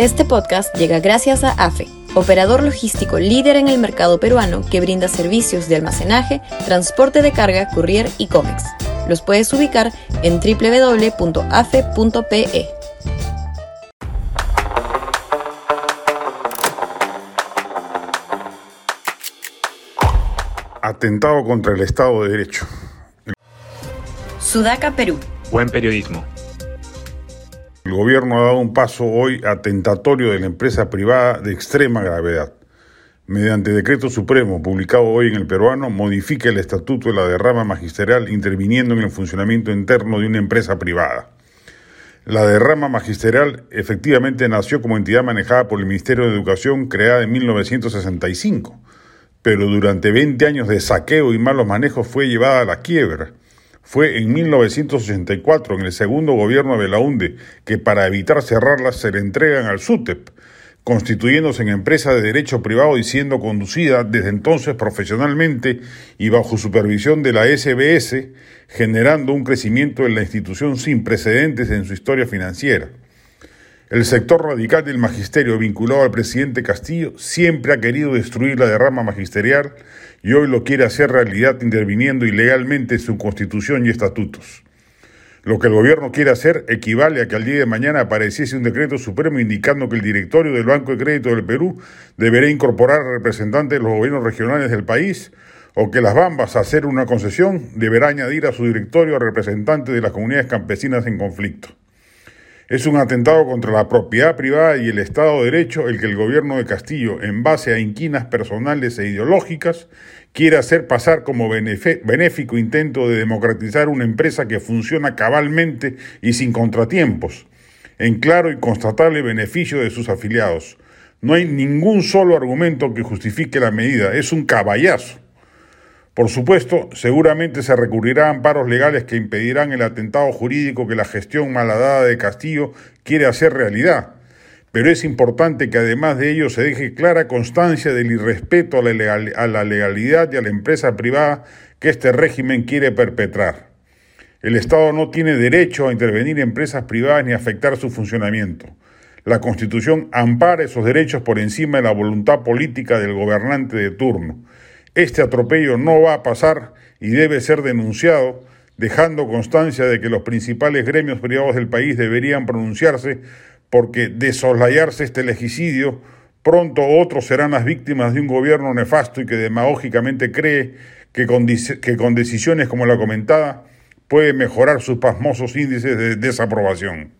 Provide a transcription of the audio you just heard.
Este podcast llega gracias a AFE, operador logístico líder en el mercado peruano que brinda servicios de almacenaje, transporte de carga, courier y cómics. Los puedes ubicar en www.afe.pe. Atentado contra el Estado de Derecho. Sudaca, Perú. Buen periodismo. El gobierno ha dado un paso hoy atentatorio de la empresa privada de extrema gravedad. Mediante decreto supremo publicado hoy en el peruano, modifica el estatuto de la derrama magisterial interviniendo en el funcionamiento interno de una empresa privada. La derrama magisterial efectivamente nació como entidad manejada por el Ministerio de Educación creada en 1965, pero durante 20 años de saqueo y malos manejos fue llevada a la quiebra. Fue en 1984, en el segundo gobierno de Belaunde, que para evitar cerrarlas se le entregan al SUTEP, constituyéndose en empresa de derecho privado y siendo conducida desde entonces profesionalmente y bajo supervisión de la SBS, generando un crecimiento en la institución sin precedentes en su historia financiera. El sector radical del magisterio vinculado al presidente Castillo siempre ha querido destruir la derrama magisterial y hoy lo quiere hacer realidad interviniendo ilegalmente en su constitución y estatutos. Lo que el gobierno quiere hacer equivale a que al día de mañana apareciese un decreto supremo indicando que el directorio del Banco de Crédito del Perú deberá incorporar representantes de los gobiernos regionales del país o que las Bambas, a hacer una concesión, deberá añadir a su directorio a representantes de las comunidades campesinas en conflicto. Es un atentado contra la propiedad privada y el Estado de Derecho el que el gobierno de Castillo, en base a inquinas personales e ideológicas, quiere hacer pasar como benéfico intento de democratizar una empresa que funciona cabalmente y sin contratiempos, en claro y constatable beneficio de sus afiliados. No hay ningún solo argumento que justifique la medida, es un caballazo. Por supuesto, seguramente se recurrirá a amparos legales que impedirán el atentado jurídico que la gestión malhadada de Castillo quiere hacer realidad. Pero es importante que además de ello se deje clara constancia del irrespeto a la, a legalidad y a la empresa privada que este régimen quiere perpetrar. El Estado no tiene derecho a intervenir en empresas privadas ni afectar su funcionamiento. La Constitución ampara esos derechos por encima de la voluntad política del gobernante de turno. Este atropello no va a pasar y debe ser denunciado, dejando constancia de que los principales gremios privados del país deberían pronunciarse porque de soslayarse este legicidio, pronto otros serán las víctimas de un gobierno nefasto y que demagógicamente cree que con, que con decisiones como la comentada puede mejorar sus pasmosos índices de desaprobación.